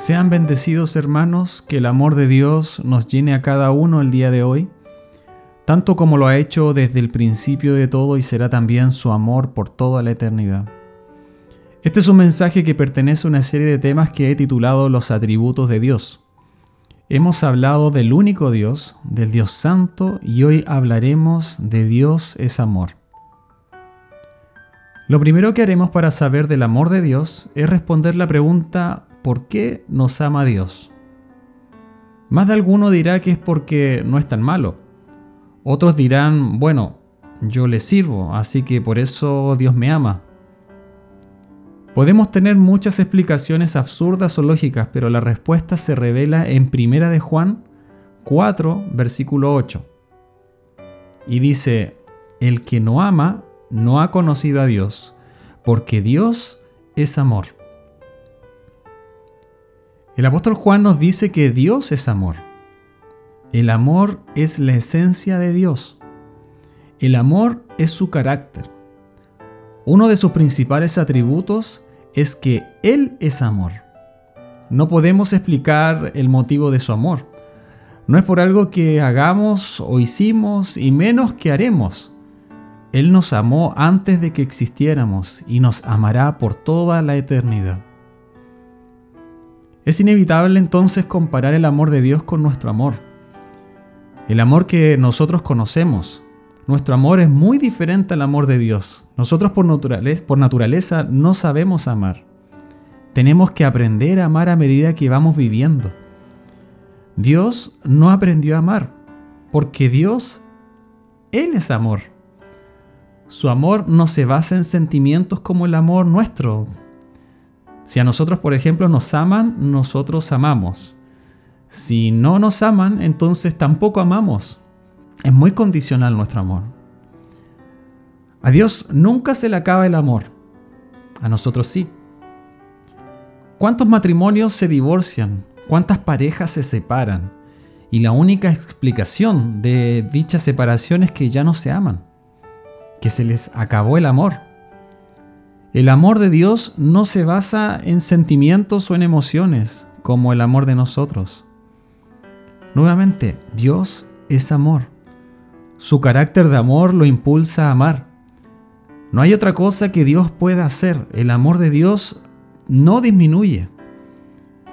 Sean bendecidos hermanos, que el amor de Dios nos llene a cada uno el día de hoy, tanto como lo ha hecho desde el principio de todo y será también su amor por toda la eternidad. Este es un mensaje que pertenece a una serie de temas que he titulado Los atributos de Dios. Hemos hablado del único Dios, del Dios Santo, y hoy hablaremos de Dios es amor. Lo primero que haremos para saber del amor de Dios es responder la pregunta ¿por qué nos ama Dios? Más de alguno dirá que es porque no es tan malo. Otros dirán, bueno, yo le sirvo, así que por eso Dios me ama. Podemos tener muchas explicaciones absurdas o lógicas, pero la respuesta se revela en Primera de Juan 4, versículo 8. Y dice, el que no ama no ha conocido a Dios, porque Dios es amor. El apóstol Juan nos dice que Dios es amor. El amor es la esencia de Dios. El amor es su carácter. Uno de sus principales atributos es que Él es amor. No podemos explicar el motivo de su amor. No es por algo que hagamos o hicimos y menos que haremos. Él nos amó antes de que existiéramos y nos amará por toda la eternidad. Es inevitable entonces comparar el amor de Dios con nuestro amor. El amor que nosotros conocemos. Nuestro amor es muy diferente al amor de Dios. Nosotros por naturaleza, no sabemos amar. Tenemos que aprender a amar a medida que vamos viviendo. Dios no aprendió a amar, porque Dios, Él es amor. Su amor no se basa en sentimientos como el amor nuestro, si a nosotros, por ejemplo, nos aman, nosotros amamos. Si no nos aman, entonces tampoco amamos. Es muy condicional nuestro amor. A Dios nunca se le acaba el amor. A nosotros sí. ¿Cuántos matrimonios se divorcian? ¿Cuántas parejas se separan? Y la única explicación de dicha separación es que ya no se aman, que se les acabó el amor. El amor de Dios no se basa en sentimientos o en emociones como el amor de nosotros. Nuevamente, Dios es amor. Su carácter de amor lo impulsa a amar. No hay otra cosa que Dios pueda hacer. El amor de Dios no disminuye.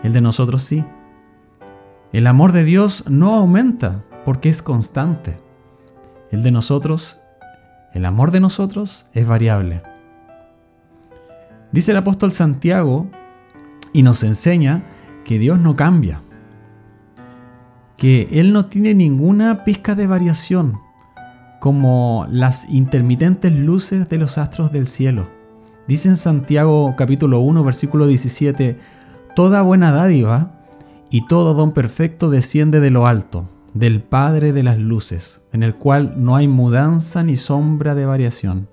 El de nosotros sí. El amor de Dios no aumenta porque es constante. El de nosotros, el amor de nosotros es variable. Dice el apóstol Santiago y nos enseña que Dios no cambia, que Él no tiene ninguna pizca de variación, como las intermitentes luces de los astros del cielo. Dice en Santiago capítulo 1 versículo 17, Toda buena dádiva y todo don perfecto desciende de lo alto, del Padre de las luces, en el cual no hay mudanza ni sombra de variación.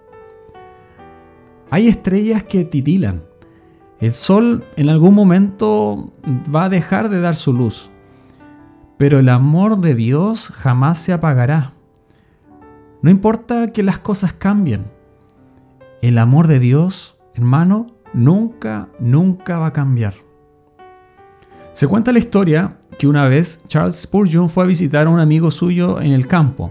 Hay estrellas que titilan. El sol en algún momento va a dejar de dar su luz. Pero el amor de Dios jamás se apagará. No importa que las cosas cambien. El amor de Dios, hermano, nunca, nunca va a cambiar. Se cuenta la historia que una vez Charles Spurgeon fue a visitar a un amigo suyo en el campo.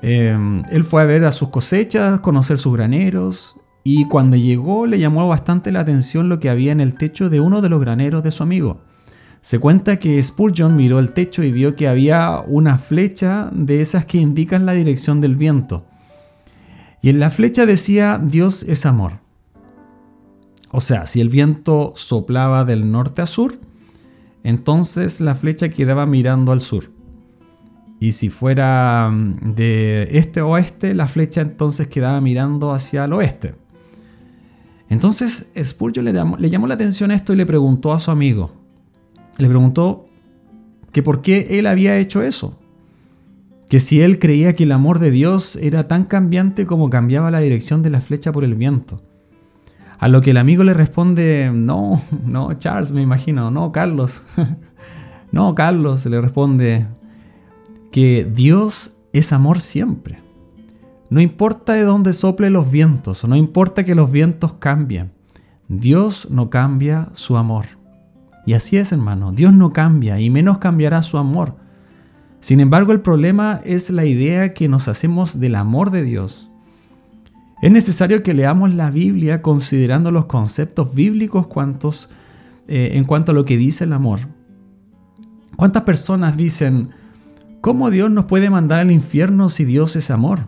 Eh, él fue a ver a sus cosechas, conocer sus graneros y cuando llegó le llamó bastante la atención lo que había en el techo de uno de los graneros de su amigo. Se cuenta que Spurgeon miró el techo y vio que había una flecha de esas que indican la dirección del viento. Y en la flecha decía Dios es amor. O sea, si el viento soplaba del norte a sur, entonces la flecha quedaba mirando al sur. Y si fuera mm, de este a oeste, la flecha entonces quedaba mirando hacia el oeste. Entonces Spurgeon le llamó, le llamó la atención esto y le preguntó a su amigo, le preguntó que por qué él había hecho eso, que si él creía que el amor de Dios era tan cambiante como cambiaba la dirección de la flecha por el viento. A lo que el amigo le responde, no, no, Charles, me imagino, no, Carlos, no, Carlos, le responde que Dios es amor siempre. No importa de dónde soplen los vientos, no importa que los vientos cambien, Dios no cambia su amor. Y así es, hermano. Dios no cambia y menos cambiará su amor. Sin embargo, el problema es la idea que nos hacemos del amor de Dios. Es necesario que leamos la Biblia considerando los conceptos bíblicos eh, en cuanto a lo que dice el amor. ¿Cuántas personas dicen, ¿cómo Dios nos puede mandar al infierno si Dios es amor?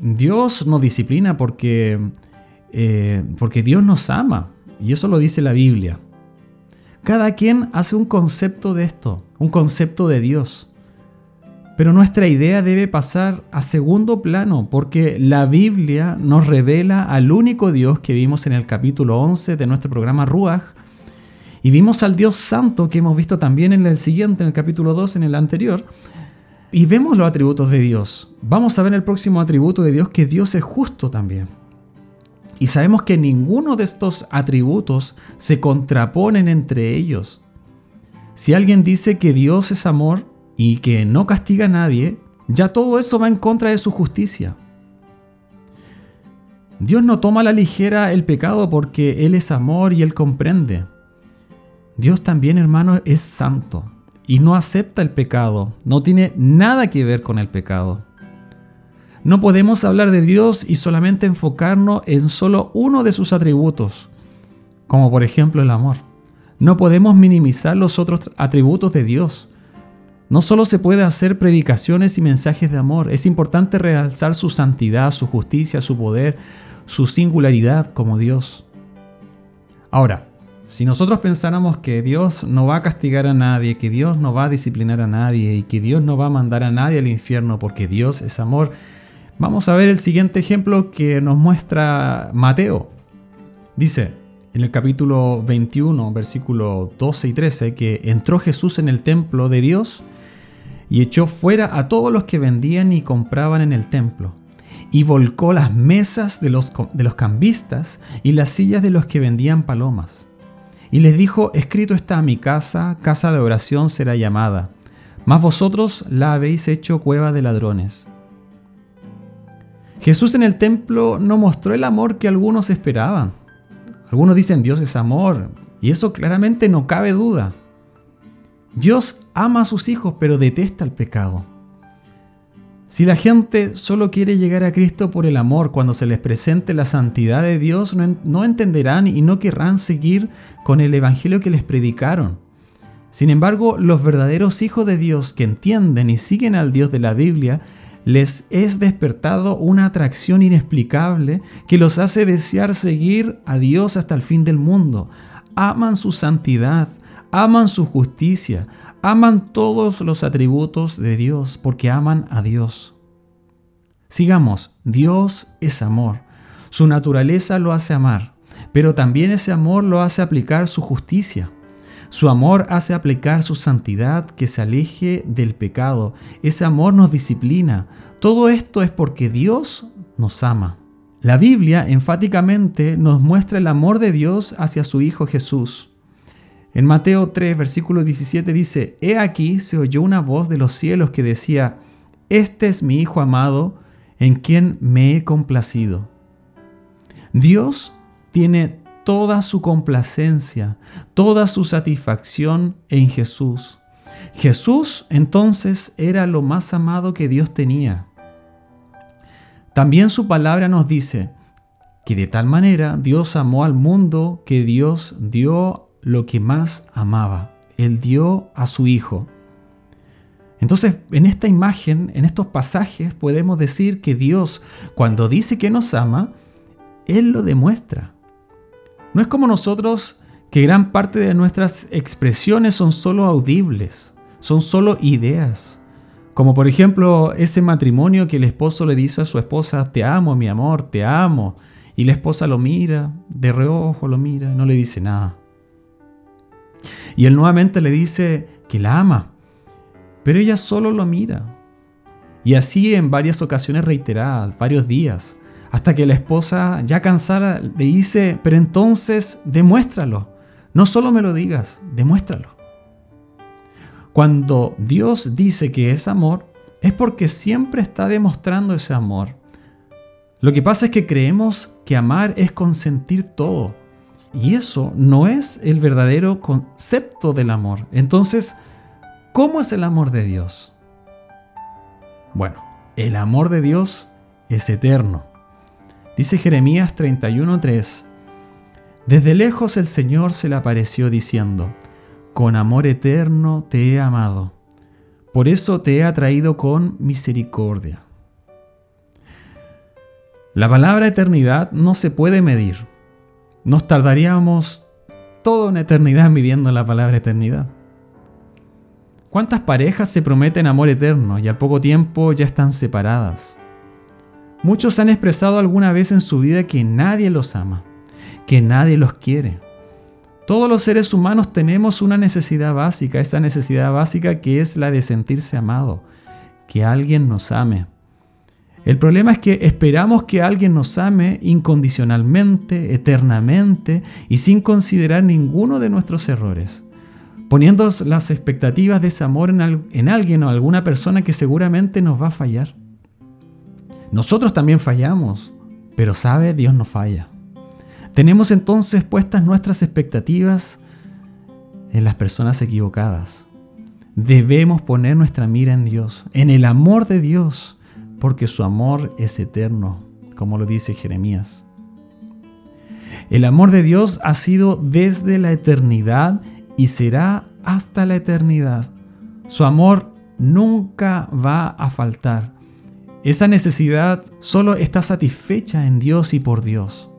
Dios nos disciplina porque, eh, porque Dios nos ama. Y eso lo dice la Biblia. Cada quien hace un concepto de esto, un concepto de Dios. Pero nuestra idea debe pasar a segundo plano porque la Biblia nos revela al único Dios que vimos en el capítulo 11 de nuestro programa Ruach y vimos al Dios santo que hemos visto también en el siguiente, en el capítulo 2, en el anterior. Y vemos los atributos de Dios. Vamos a ver el próximo atributo de Dios que Dios es justo también. Y sabemos que ninguno de estos atributos se contraponen entre ellos. Si alguien dice que Dios es amor, y que no castiga a nadie, ya todo eso va en contra de su justicia. Dios no toma a la ligera el pecado porque Él es amor y Él comprende. Dios también, hermano, es santo y no acepta el pecado, no tiene nada que ver con el pecado. No podemos hablar de Dios y solamente enfocarnos en solo uno de sus atributos, como por ejemplo el amor. No podemos minimizar los otros atributos de Dios, no solo se puede hacer predicaciones y mensajes de amor, es importante realzar su santidad, su justicia, su poder, su singularidad como Dios. Ahora, si nosotros pensáramos que Dios no va a castigar a nadie, que Dios no va a disciplinar a nadie y que Dios no va a mandar a nadie al infierno porque Dios es amor, vamos a ver el siguiente ejemplo que nos muestra Mateo. Dice en el capítulo 21, versículo 12 y 13, que entró Jesús en el templo de Dios y echó fuera a todos los que vendían y compraban en el templo, y volcó las mesas de los, de los cambistas y las sillas de los que vendían palomas. Y les dijo, escrito está mi casa, casa de oración será llamada, mas vosotros la habéis hecho cueva de ladrones. Jesús en el templo no mostró el amor que algunos esperaban. Algunos dicen Dios es amor, y eso claramente no cabe duda. Dios ama a sus hijos, pero detesta el pecado. Si la gente solo quiere llegar a Cristo por el amor, cuando se les presente la santidad de Dios, no, entenderán y no querrán seguir con el Evangelio que les predicaron. Sin embargo, los verdaderos hijos de Dios que entienden y siguen al Dios de la Biblia, les es despertado una atracción inexplicable que los hace desear seguir a Dios hasta el fin del mundo. Aman su santidad, aman su justicia, aman todos los atributos de Dios porque aman a Dios. Sigamos, Dios es amor. Su naturaleza lo hace amar, pero también ese amor lo hace aplicar su justicia. Su amor hace aplicar su santidad que se aleje del pecado. Ese amor nos disciplina. Todo esto es porque Dios nos ama. La Biblia enfáticamente nos muestra el amor de Dios hacia su Hijo Jesús. En Mateo 3, versículo 17 dice, He aquí se oyó una voz de los cielos que decía, Este es mi Hijo amado, en quien me he complacido. Dios tiene toda su complacencia, toda su satisfacción en Jesús. Jesús entonces era lo más amado que Dios tenía. También su palabra nos dice que de tal manera Dios amó al mundo que Dios dio lo que más amaba. Él dio a su Hijo. Entonces, en esta imagen, en estos pasajes, podemos decir que Dios, cuando dice que nos ama, Él lo demuestra. No es como nosotros que gran parte de nuestras expresiones son solo audibles, son solo ideas. Como por ejemplo ese matrimonio que el esposo le dice a su esposa, te amo, mi amor, te amo. Y la esposa lo mira, de reojo lo mira, no le dice nada. Y él nuevamente le dice que la ama, pero ella solo lo mira. Y así en varias ocasiones reiteradas, varios días, hasta que la esposa, ya cansada, le dice, pero entonces demuéstralo. No solo me lo digas, demuéstralo. Cuando Dios dice que es amor, es porque siempre está demostrando ese amor. Lo que pasa es que creemos que amar es consentir todo Y eso no es el verdadero concepto del amor. Entonces, ¿cómo es el amor de Dios? Bueno, el amor de Dios es eterno. Dice Jeremías 31:3, Desde lejos el Señor se le apareció diciendo, Con amor eterno te he amado, por eso te he atraído con misericordia. La palabra eternidad no se puede medir. Nos tardaríamos toda una eternidad midiendo la palabra eternidad. ¿Cuántas parejas se prometen amor eterno y al poco tiempo ya están separadas? Muchos han expresado alguna vez en su vida que nadie los ama, que nadie los quiere. Todos los seres humanos tenemos una necesidad básica, esa necesidad básica que es la de sentirse amado, que alguien nos ame. El problema es que esperamos que alguien nos ame incondicionalmente, eternamente y sin considerar ninguno de nuestros errores, poniendo las expectativas de ese amor en, alguien o alguna persona que seguramente nos va a fallar. Nosotros también fallamos, pero sabe, Dios no falla. Tenemos entonces puestas nuestras expectativas en las personas equivocadas. Debemos poner nuestra mira en Dios, en el amor de Dios porque su amor es eterno, como lo dice Jeremías. El amor de Dios ha sido desde la eternidad y será hasta la eternidad. Su amor nunca va a faltar. Esa necesidad solo está satisfecha en Dios y por Dios.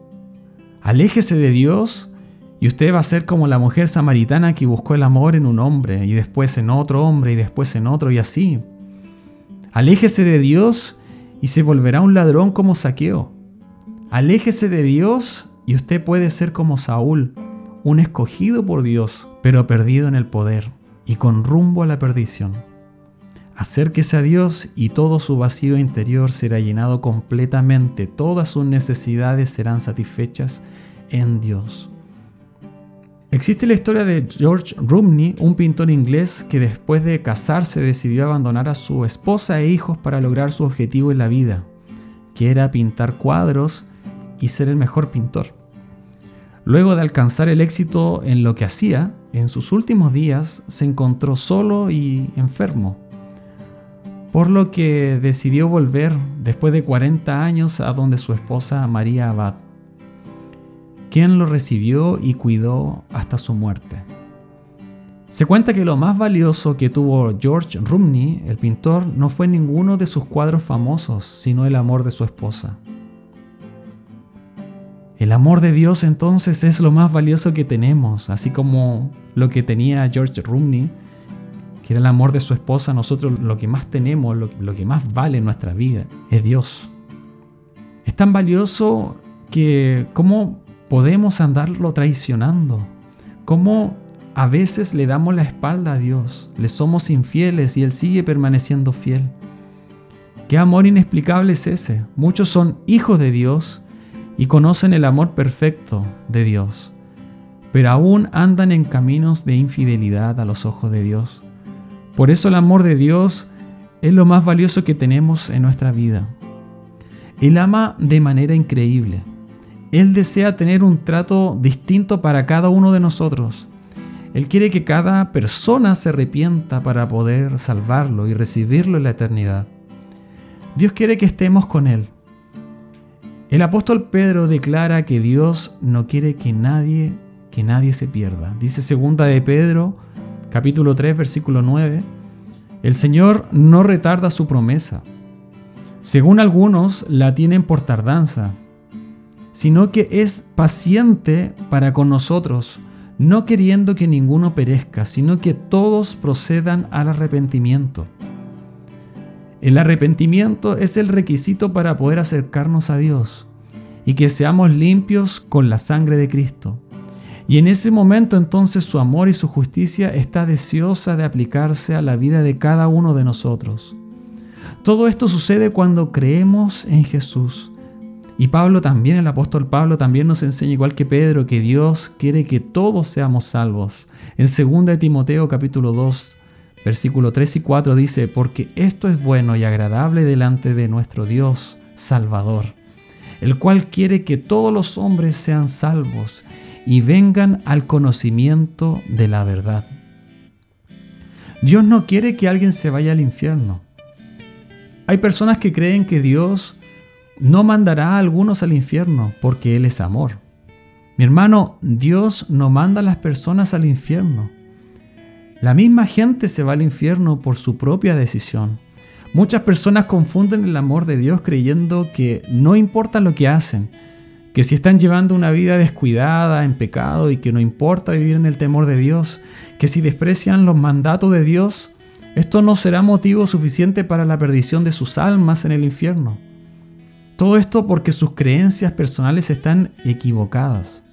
Aléjese de Dios y usted va a ser como la mujer samaritana que buscó el amor en un hombre y después en otro hombre y después en otro y así Aléjese de Dios y se volverá un ladrón como saqueo. Aléjese de Dios y usted puede ser como Saúl, un escogido por Dios, pero perdido en el poder y con rumbo a la perdición. Acérquese a Dios y todo su vacío interior será llenado completamente, todas sus necesidades serán satisfechas en Dios. Existe la historia de George Rumney, un pintor inglés que después de casarse decidió abandonar a su esposa e hijos para lograr su objetivo en la vida, que era pintar cuadros y ser el mejor pintor. Luego de alcanzar el éxito en lo que hacía, en sus últimos días se encontró solo y enfermo, por lo que decidió volver después de 40 años a donde su esposa María Abad quien lo recibió y cuidó hasta su muerte. Se cuenta que lo más valioso que tuvo George Rumney, el pintor, no fue ninguno de sus cuadros famosos, sino el amor de su esposa. El amor de Dios entonces es lo más valioso que tenemos, así como lo que tenía George Rumney, que era el amor de su esposa, nosotros lo que más tenemos, lo, lo que más vale en nuestra vida, es Dios. Es tan valioso que como podemos andarlo traicionando. Cómo a veces le damos la espalda a Dios, le somos infieles y Él sigue permaneciendo fiel. Qué amor inexplicable es ese. Muchos son hijos de Dios y conocen el amor perfecto de Dios, pero aún andan en caminos de infidelidad a los ojos de Dios. Por eso el amor de Dios es lo más valioso que tenemos en nuestra vida. Él ama de manera increíble. Él desea tener un trato distinto para cada uno de nosotros. Él quiere que cada persona se arrepienta para poder salvarlo y recibirlo en la eternidad. Dios quiere que estemos con Él. El apóstol Pedro declara que Dios no quiere que nadie, que nadie se pierda. Dice segunda de Pedro, capítulo 3, versículo 9, el Señor no retarda su promesa. Según algunos la tienen por tardanza, sino que es paciente para con nosotros, no queriendo que ninguno perezca, sino que todos procedan al arrepentimiento. El arrepentimiento es el requisito para poder acercarnos a Dios y que seamos limpios con la sangre de Cristo. Y en ese momento entonces su amor y su justicia está deseosa de aplicarse a la vida de cada uno de nosotros. Todo esto sucede cuando creemos en Jesús y Pablo también, el apóstol Pablo también nos enseña, igual que Pedro, que Dios quiere que todos seamos salvos. En 2 Timoteo capítulo 2, versículo 3 y 4 dice, porque esto es bueno y agradable delante de nuestro Dios Salvador, el cual quiere que todos los hombres sean salvos y vengan al conocimiento de la verdad. Dios no quiere que alguien se vaya al infierno. Hay personas que creen que Dios no mandará a algunos al infierno porque Él es amor. Mi hermano, Dios no manda a las personas al infierno. La misma gente se va al infierno por su propia decisión. Muchas personas confunden el amor de Dios creyendo que no importa lo que hacen, que si están llevando una vida descuidada, en pecado y que no importa vivir en el temor de Dios, que si desprecian los mandatos de Dios, esto no será motivo suficiente para la perdición de sus almas en el infierno. Todo esto porque sus creencias personales están equivocadas.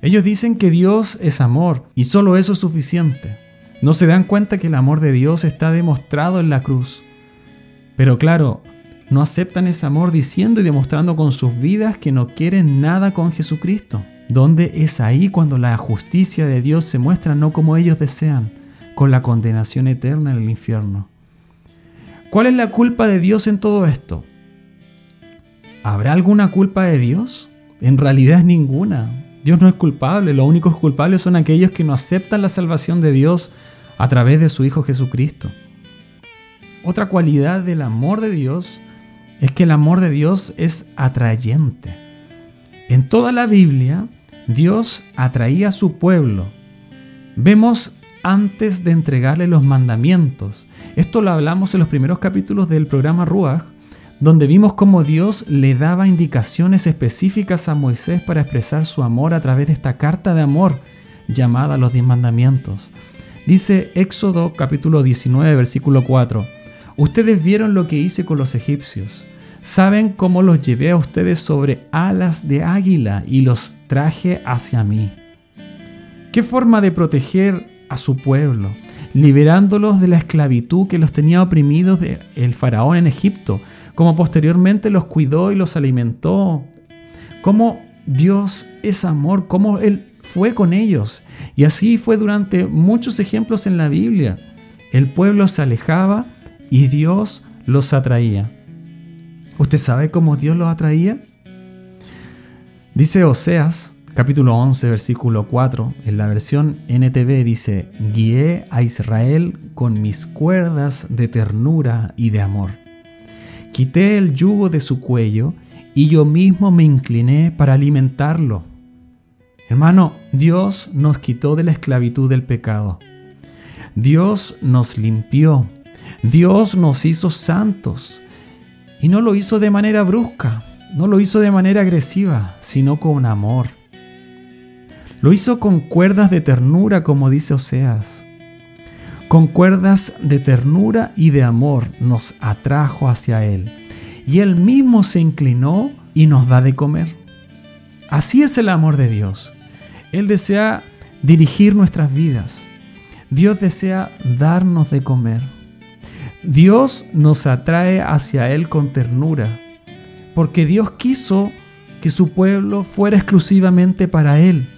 Ellos dicen que Dios es amor y solo eso es suficiente. No se dan cuenta que el amor de Dios está demostrado en la cruz. Pero claro, no aceptan ese amor diciendo y demostrando con sus vidas que no quieren nada con Jesucristo. Donde es ahí cuando la justicia de Dios se muestra no como ellos desean, con la condenación eterna en el infierno. ¿Cuál es la culpa de Dios en todo esto? ¿Habrá alguna culpa de Dios? En realidad ninguna. Dios no es culpable, los únicos culpables son aquellos que no aceptan la salvación de Dios a través de su Hijo Jesucristo. Otra cualidad del amor de Dios es que el amor de Dios es atrayente. En toda la Biblia, Dios atraía a su pueblo. Vemos antes de entregarle los mandamientos. Esto lo hablamos en los primeros capítulos del programa Ruach, donde vimos cómo Dios le daba indicaciones específicas a Moisés para expresar su amor a través de esta carta de amor llamada los diez mandamientos. Dice Éxodo capítulo 19, versículo 4. Ustedes vieron lo que hice con los egipcios. Saben cómo los llevé a ustedes sobre alas de águila y los traje hacia mí. ¿Qué forma de proteger a su pueblo? Liberándolos de la esclavitud que los tenía oprimidos el faraón en Egipto, como posteriormente los cuidó y los alimentó. Cómo Dios es amor, cómo Él fue con ellos. Y así fue durante muchos ejemplos en la Biblia. El pueblo se alejaba y Dios los atraía. ¿Usted sabe cómo Dios los atraía? Dice Oseas, capítulo 11, versículo 4, en la versión NTV dice, guié a Israel con mis cuerdas de ternura y de amor. Quité el yugo de su cuello y yo mismo me incliné para alimentarlo. Hermano, Dios nos quitó de la esclavitud del pecado. Dios nos limpió. Dios nos hizo santos. Y no lo hizo de manera brusca, no lo hizo de manera agresiva, sino con amor. Lo hizo con cuerdas de ternura, como dice Oseas. Con cuerdas de ternura y de amor nos atrajo hacia Él. Y Él mismo se inclinó y nos da de comer. Así es el amor de Dios. Él desea dirigir nuestras vidas. Dios desea darnos de comer. Dios nos atrae hacia Él con ternura, porque Dios quiso que su pueblo fuera exclusivamente para Él.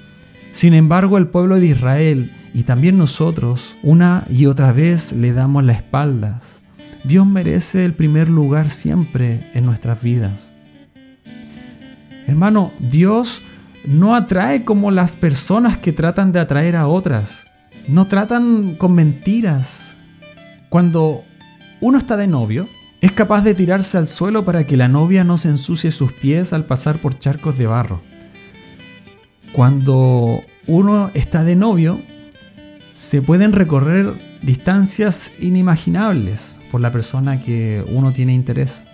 Sin embargo, el pueblo de Israel y también nosotros una y otra vez le damos la espalda. Dios merece el primer lugar siempre en nuestras vidas. Hermano, Dios no atrae como las personas que tratan de atraer a otras. No tratan con mentiras. Cuando uno está de novio, es capaz de tirarse al suelo para que la novia no se ensucie sus pies al pasar por charcos de barro. Cuando uno está de novio, se pueden recorrer distancias inimaginables por la persona que uno tiene interés.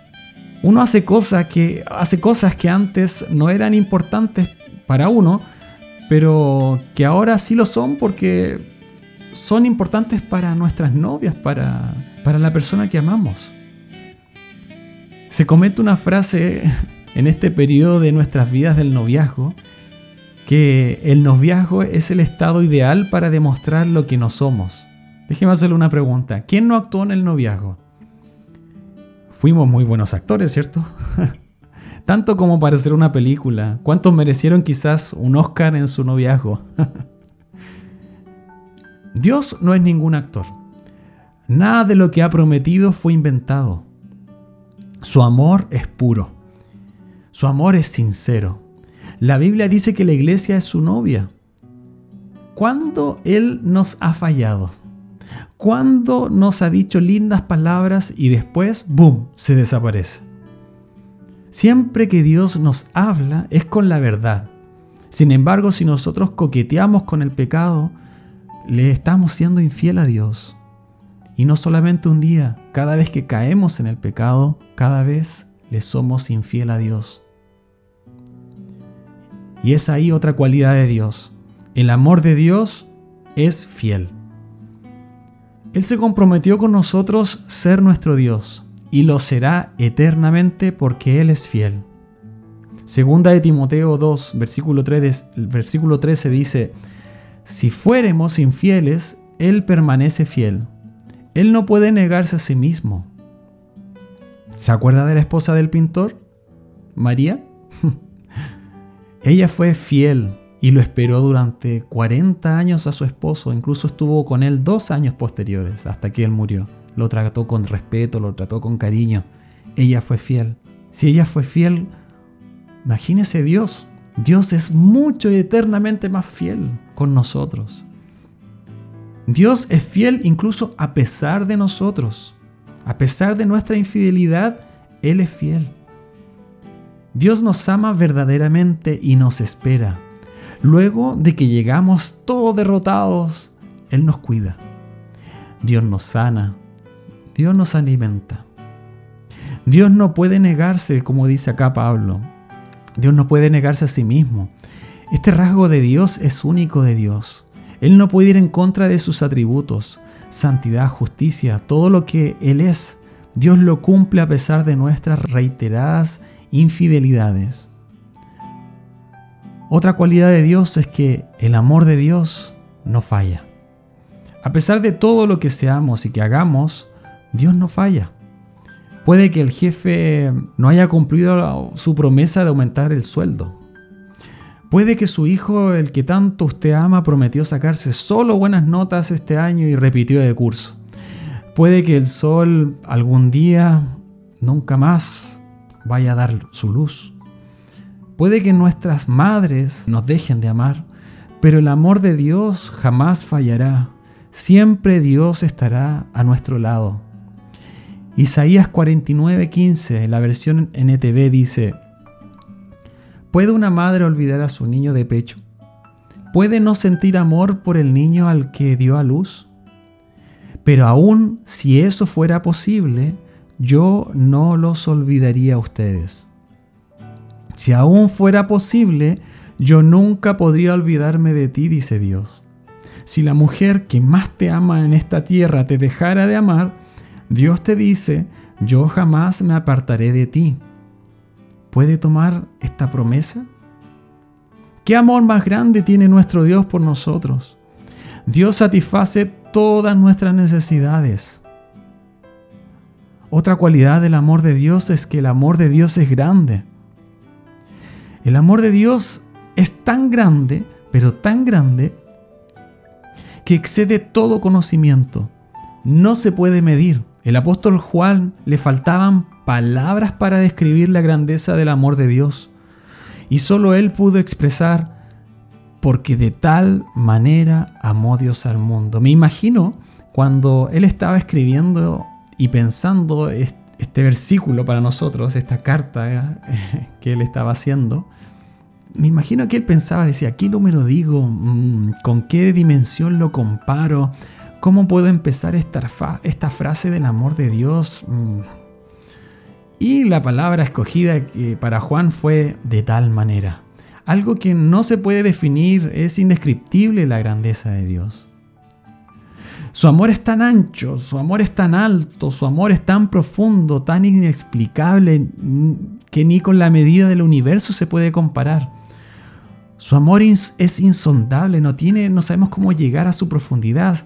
Uno hace cosas que hace cosas que antes no eran importantes para uno, pero que ahora sí lo son porque son importantes para nuestras novias, para, para la persona que amamos. Se comete una frase en este periodo de nuestras vidas del noviazgo, que el noviazgo es el estado ideal para demostrar lo que no somos. Déjeme hacerle una pregunta. ¿Quién no actuó en el noviazgo? Fuimos muy buenos actores, ¿cierto? tanto como para hacer una película. ¿Cuántos merecieron quizás un Oscar en su noviazgo? Dios no es ningún actor. Nada de lo que ha prometido fue inventado. Su amor es puro. Su amor es sincero. La Biblia dice que la iglesia es su novia. ¿Cuándo Él nos ha fallado? ¿Cuándo nos ha dicho lindas palabras y después, ¡boom!, se desaparece? Siempre que Dios nos habla es con la verdad. Sin embargo, si nosotros coqueteamos con el pecado, le estamos siendo infiel a Dios. Y no solamente un día, cada vez que caemos en el pecado, cada vez le somos infiel a Dios. Y es ahí otra cualidad de Dios. El amor de Dios es fiel. Él se comprometió con nosotros ser nuestro Dios y lo será eternamente porque Él es fiel. Segunda de Timoteo 2, versículo, 3, versículo 13 dice, si fuéremos infieles, Él permanece fiel. Él no puede negarse a sí mismo. ¿Se acuerda de la esposa del pintor? María. Ella fue fiel y lo esperó durante 40 años a su esposo, incluso estuvo con él dos años posteriores, hasta que él murió. Lo trató con respeto, lo trató con cariño. Ella fue fiel. Si ella fue fiel, imagínese Dios. Dios es mucho y eternamente más fiel con nosotros. Dios es fiel incluso a pesar de nosotros. A pesar de nuestra infidelidad, Él es fiel. Dios nos ama verdaderamente y nos espera. Luego de que llegamos todos derrotados, Él nos cuida. Dios nos sana. Dios nos alimenta. Dios no puede negarse, como dice acá Pablo. Dios no puede negarse a sí mismo. Este rasgo de Dios es único de Dios. Él no puede ir en contra de sus atributos, santidad, justicia, todo lo que Él es. Dios lo cumple a pesar de nuestras reiteradas infidelidades. Otra cualidad de Dios es que el amor de Dios no falla. A pesar de todo lo que seamos y que hagamos, Dios no falla. Puede que el jefe no haya cumplido su promesa de aumentar el sueldo. Puede que su hijo, el que tanto usted ama, prometió sacarse solo buenas notas este año y repitió de curso. Puede que el sol algún día nunca más vaya a dar su luz. Puede que nuestras madres nos dejen de amar, pero el amor de Dios jamás fallará. Siempre Dios estará a nuestro lado. Isaías 49:15, la versión NTV dice, ¿Puede una madre olvidar a su niño de pecho? ¿Puede no sentir amor por el niño al que dio a luz? Pero aún si eso fuera posible, yo no los olvidaría a ustedes. Si aún fuera posible, yo nunca podría olvidarme de ti, dice Dios. Si la mujer que más te ama en esta tierra te dejara de amar, Dios te dice, yo jamás me apartaré de ti. ¿Puede tomar esta promesa? ¿Qué amor más grande tiene nuestro Dios por nosotros? Dios satisface todas nuestras necesidades. Otra cualidad del amor de Dios es que el amor de Dios es grande. El amor de Dios es tan grande, pero tan grande, que excede todo conocimiento. No se puede medir. El apóstol Juan le faltaban palabras para describir la grandeza del amor de Dios. Y solo él pudo expresar, porque de tal manera amó Dios al mundo. Me imagino cuando él estaba escribiendo y pensando este versículo para nosotros, esta carta eh, que él estaba haciendo, me imagino que él pensaba, decía, ¿qué número digo? Mm, ¿Con qué dimensión lo comparo? ¿Cómo puedo empezar esta, esta frase del amor de Dios? Mm. Y la palabra escogida para Juan fue de tal manera. Algo que no se puede definir, es indescriptible la grandeza de Dios. Su amor es tan ancho, su amor es tan alto, su amor es tan profundo, tan inexplicable, que ni con la medida del universo se puede comparar. Su amor es insondable, no, tiene, no sabemos cómo llegar a su profundidad.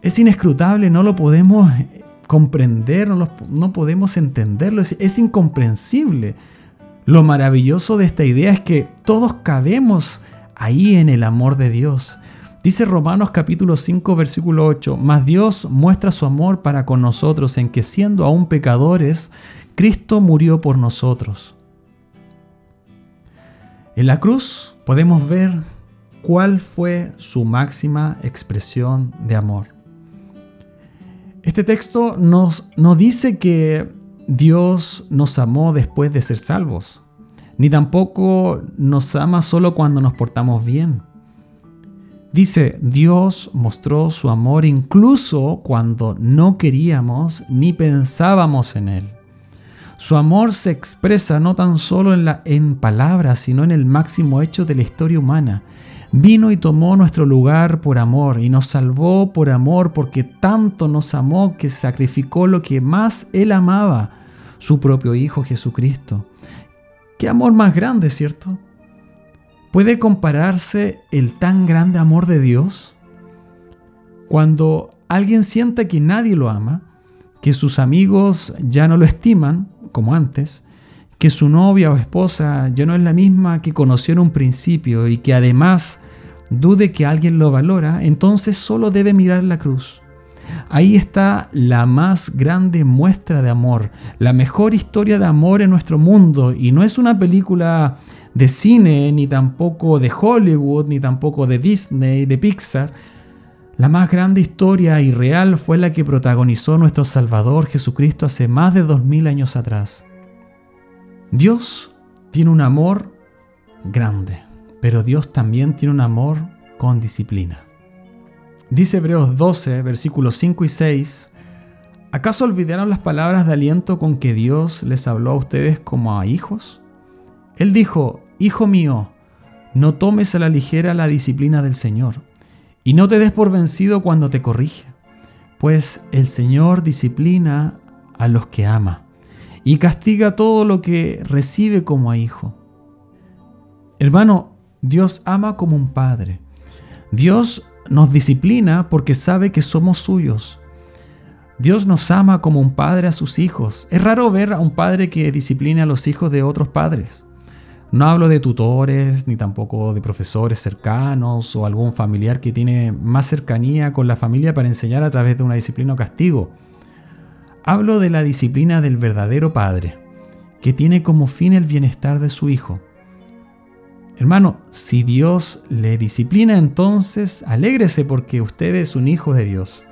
Es inescrutable, no lo podemos comprender, no, no podemos entenderlo, es, es incomprensible. Lo maravilloso de esta idea es que todos cabemos ahí en el amor de Dios. Dice Romanos capítulo 5 versículo 8, mas Dios muestra su amor para con nosotros en que siendo aún pecadores, Cristo murió por nosotros. En la cruz podemos ver cuál fue su máxima expresión de amor. Este texto nos, nos dice que Dios nos amó después de ser salvos, ni tampoco nos ama solo cuando nos portamos bien. Dice, Dios mostró su amor incluso cuando no queríamos ni pensábamos en Él. Su amor se expresa no tan solo en, la, en palabras, sino en el máximo hecho de la historia humana. Vino y tomó nuestro lugar por amor y nos salvó por amor porque tanto nos amó que sacrificó lo que más Él amaba, su propio Hijo Jesucristo. Qué amor más grande, ¿cierto? ¿Puede compararse el tan grande amor de Dios? Cuando alguien siente que nadie lo ama, que sus amigos ya no lo estiman, como antes, que su novia o esposa ya no es la misma que conoció en un principio y que además dude que alguien lo valora, entonces solo debe mirar la cruz. Ahí está la más grande muestra de amor, la mejor historia de amor en nuestro mundo y no es una película de cine, ni tampoco de Hollywood, ni tampoco de Disney, de Pixar. La más grande historia y real fue la que protagonizó nuestro Salvador Jesucristo hace más de dos mil años atrás. Dios tiene un amor grande, pero Dios también tiene un amor con disciplina. Dice Hebreos 12, versículos 5 y 6, ¿acaso olvidaron las palabras de aliento con que Dios les habló a ustedes como a hijos? Él dijo, Hijo mío, no tomes a la ligera la disciplina del Señor y no te des por vencido cuando te corrige, pues el Señor disciplina a los que ama y castiga todo lo que recibe como a hijo. Hermano, Dios ama como un padre. Dios nos disciplina porque sabe que somos suyos. Dios nos ama como un padre a sus hijos. Es raro ver a un padre que discipline a los hijos de otros padres. No hablo de tutores, ni tampoco de profesores cercanos o algún familiar que tiene más cercanía con la familia para enseñar a través de una disciplina o castigo. Hablo de la disciplina del verdadero padre, que tiene como fin el bienestar de su hijo. Hermano, si Dios le disciplina, entonces alégrese porque usted es un hijo de Dios.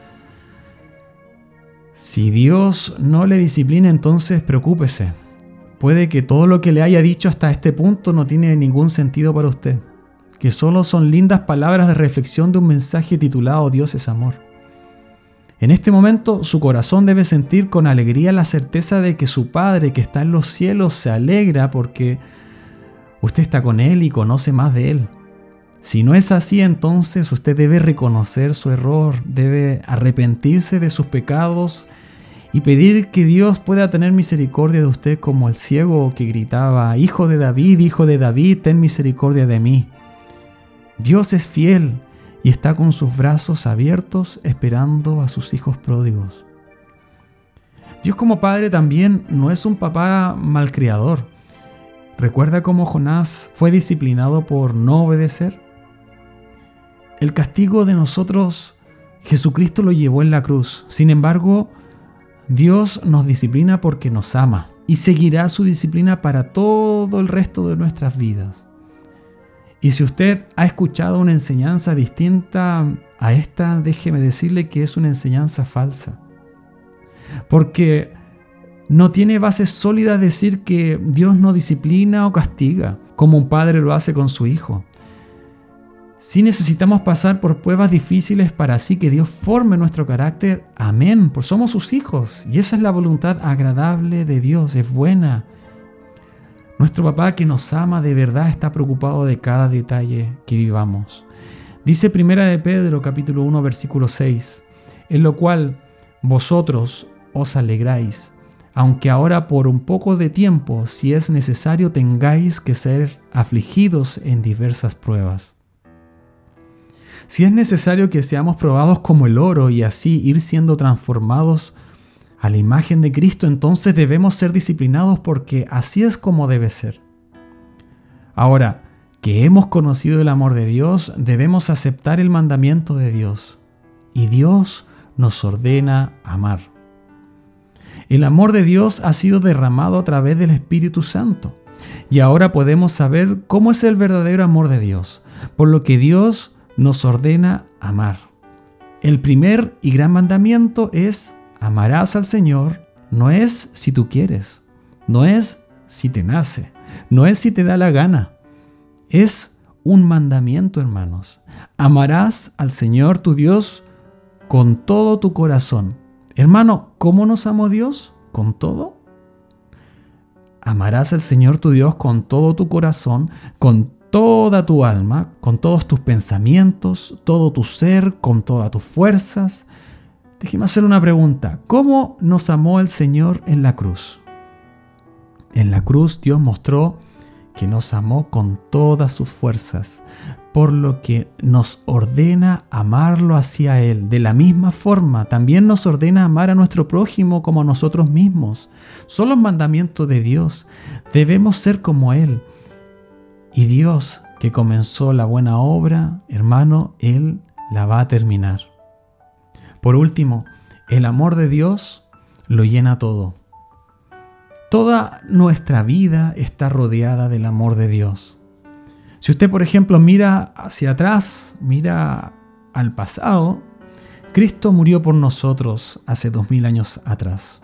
Si Dios no le disciplina, entonces preocúpese Puede que todo lo que le haya dicho hasta este punto no tiene ningún sentido para usted, que solo son lindas palabras de reflexión de un mensaje titulado Dios es amor. En este momento su corazón debe sentir con alegría la certeza de que su Padre que está en los cielos se alegra porque usted está con Él y conoce más de Él. Si no es así, entonces usted debe reconocer su error, debe arrepentirse de sus pecados y pedir que Dios pueda tener misericordia de usted como el ciego que gritaba, Hijo de David, Hijo de David, ten misericordia de mí. Dios es fiel y está con sus brazos abiertos esperando a sus hijos pródigos. Dios como Padre también no es un papá malcriador. ¿Recuerda cómo Jonás fue disciplinado por no obedecer? El castigo de nosotros, Jesucristo lo llevó en la cruz. Sin embargo, Dios nos disciplina porque nos ama y seguirá su disciplina para todo el resto de nuestras vidas. Y si usted ha escuchado una enseñanza distinta a esta, déjeme decirle que es una enseñanza falsa. Porque no tiene base sólida decir que Dios no disciplina o castiga, como un padre lo hace con su hijo. Si necesitamos pasar por pruebas difíciles para así que Dios forme nuestro carácter, amén, pues somos sus hijos y esa es la voluntad agradable de Dios, es buena. Nuestro papá que nos ama de verdad está preocupado de cada detalle que vivamos. Dice Primera de Pedro capítulo 1 versículo 6, en lo cual vosotros os alegráis, aunque ahora por un poco de tiempo, si es necesario, tengáis que ser afligidos en diversas pruebas si es necesario que seamos probados como el oro y así ir siendo transformados a la imagen de Cristo, entonces debemos ser disciplinados porque así es como debe ser. Ahora, que hemos conocido el amor de Dios, debemos aceptar el mandamiento de Dios. Y Dios nos ordena amar. El amor de Dios ha sido derramado a través del Espíritu Santo. Y ahora podemos saber cómo es el verdadero amor de Dios, por lo que Dios nos ordena amar. El primer y gran mandamiento es amarás al Señor, no es si tú quieres, no es si te nace, no es si te da la gana, es un mandamiento, hermanos. Amarás al Señor tu Dios con todo tu corazón. Hermano, ¿cómo nos amó Dios? ¿Con todo? Amarás al Señor tu Dios con todo tu corazón, con toda tu alma, con todos tus pensamientos, todo tu ser, con todas tus fuerzas. Déjeme hacer una pregunta. ¿Cómo nos amó el Señor en la cruz? En la cruz Dios mostró que nos amó con todas sus fuerzas, por lo que nos ordena amarlo hacia Él. De la misma forma, también nos ordena amar a nuestro prójimo como a nosotros mismos. Son los mandamientos de Dios. Debemos ser como Él. Y Dios, que comenzó la buena obra, hermano, Él la va a terminar. Por último, el amor de Dios lo llena todo. Toda nuestra vida está rodeada del amor de Dios. Si usted, por ejemplo, mira hacia atrás, mira al pasado, Cristo murió por nosotros hace dos mil años atrás.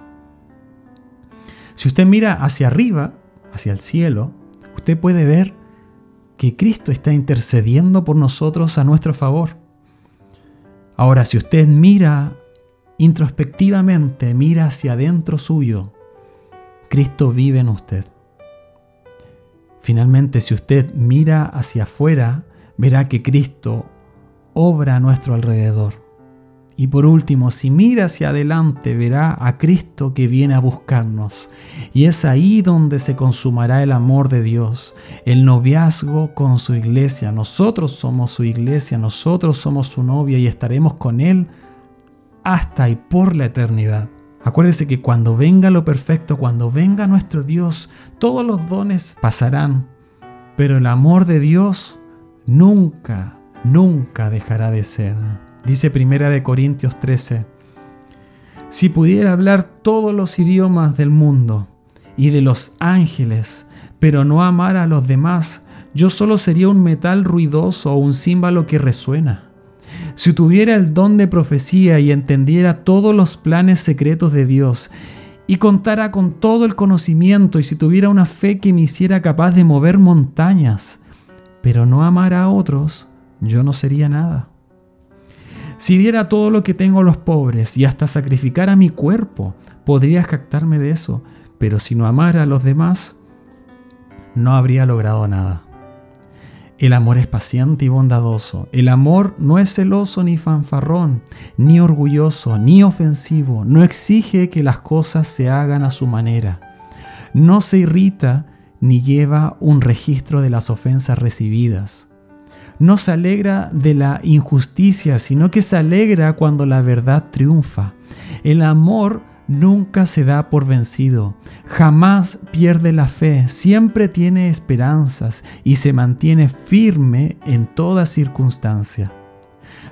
Si usted mira hacia arriba, hacia el cielo, usted puede ver que Cristo está intercediendo por nosotros a nuestro favor. Ahora, si usted mira introspectivamente, mira hacia adentro suyo, Cristo vive en usted. Finalmente, si usted mira hacia afuera, verá que Cristo obra a nuestro alrededor. Y por último, si mira hacia adelante, verá a Cristo que viene a buscarnos. Y es ahí donde se consumará el amor de Dios, el noviazgo con su iglesia. Nosotros somos su iglesia, nosotros somos su novia y estaremos con Él hasta y por la eternidad. Acuérdese que cuando venga lo perfecto, cuando venga nuestro Dios, todos los dones pasarán, pero el amor de Dios nunca, nunca dejará de ser. Dice Primera de Corintios 13, si pudiera hablar todos los idiomas del mundo y de los ángeles, pero no amar a los demás, yo solo sería un metal ruidoso o un címbalo que resuena. Si tuviera el don de profecía y entendiera todos los planes secretos de Dios, y contara con todo el conocimiento, y si tuviera una fe que me hiciera capaz de mover montañas, pero no amara a otros, yo no sería nada. Si diera todo lo que tengo a los pobres y hasta sacrificara mi cuerpo, podría jactarme de eso, pero si no amara a los demás, no habría logrado nada. El amor es paciente y bondadoso. El amor no es celoso ni fanfarrón, ni orgulloso, ni ofensivo. No exige que las cosas se hagan a su manera. No se irrita ni lleva un registro de las ofensas recibidas. No se alegra de la injusticia, sino que se alegra cuando la verdad triunfa. El amor nunca se da por vencido, jamás pierde la fe, siempre tiene esperanzas y se mantiene firme en toda circunstancia.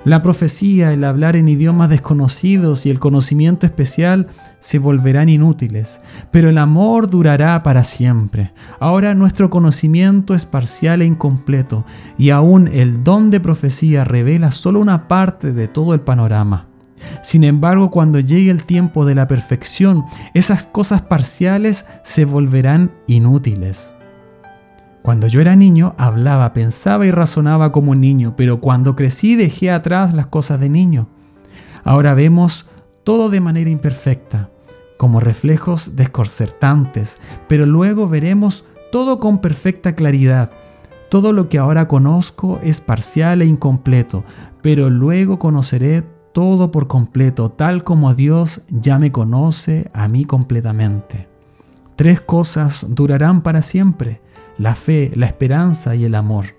La profecía, el hablar en idiomas desconocidos y el conocimiento especial se volverán inútiles, pero el amor durará para siempre. Ahora nuestro conocimiento es parcial e incompleto, y aún el don de profecía revela solo una parte de todo el panorama. Sin embargo, cuando llegue el tiempo de la perfección, esas cosas parciales se volverán inútiles. Cuando yo era niño, hablaba, pensaba y razonaba como un niño, pero cuando crecí dejé atrás las cosas de niño. Ahora vemos todo de manera imperfecta, como reflejos desconcertantes, pero luego veremos todo con perfecta claridad. Todo lo que ahora conozco es parcial e incompleto, pero luego conoceré todo por completo, tal como Dios ya me conoce a mí completamente. Tres cosas durarán para siempre, la fe, la esperanza y el amor.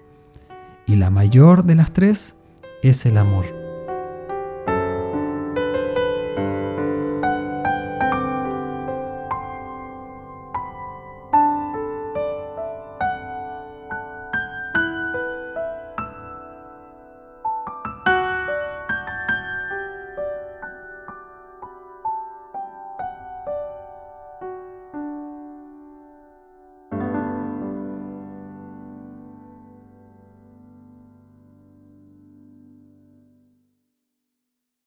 Y la mayor de las tres es el amor.